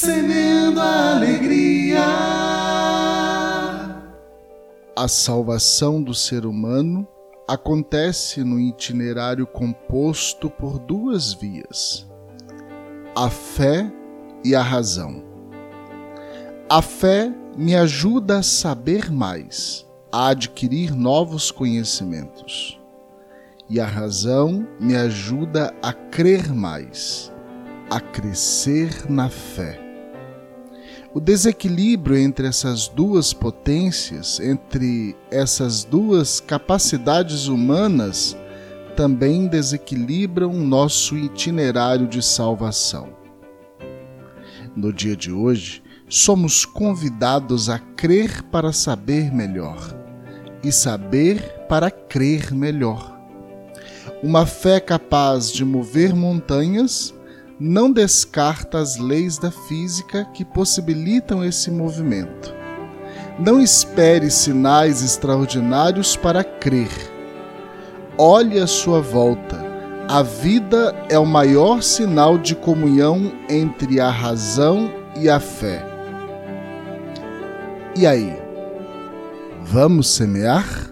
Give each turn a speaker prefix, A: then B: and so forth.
A: semeando a alegria.
B: A salvação do ser humano acontece no itinerário composto por duas vias: a fé e a razão. A fé me ajuda a saber mais, a adquirir novos conhecimentos. E a razão me ajuda a crer mais, a crescer na fé. O desequilíbrio entre essas duas potências, entre essas duas capacidades humanas, também desequilibram nosso itinerário de salvação. No dia de hoje, somos convidados a crer para saber melhor e saber para crer melhor. Uma fé capaz de mover montanhas não descarta as leis da física que possibilitam esse movimento. Não espere sinais extraordinários para crer. Olhe à sua volta. A vida é o maior sinal de comunhão entre a razão e a fé. E aí? Vamos semear?